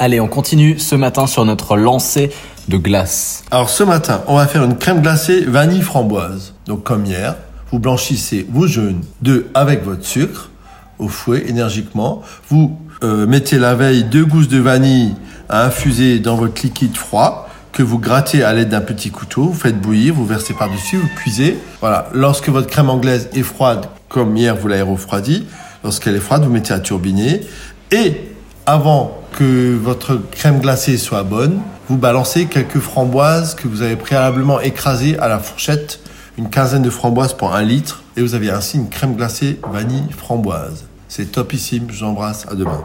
Allez, on continue ce matin sur notre lancée de glace. Alors ce matin, on va faire une crème glacée vanille framboise. Donc comme hier, vous blanchissez vos jaunes d'œufs avec votre sucre au fouet énergiquement. Vous euh, mettez la veille deux gousses de vanille à infuser dans votre liquide froid que vous grattez à l'aide d'un petit couteau, vous faites bouillir, vous versez par-dessus, vous cuisez. Voilà, lorsque votre crème anglaise est froide, comme hier vous l'avez refroidie, lorsqu'elle est froide, vous mettez à turbiner et avant que votre crème glacée soit bonne, vous balancez quelques framboises que vous avez préalablement écrasées à la fourchette, une quinzaine de framboises pour un litre, et vous avez ainsi une crème glacée vanille framboise. C'est topissime, j'embrasse, à demain.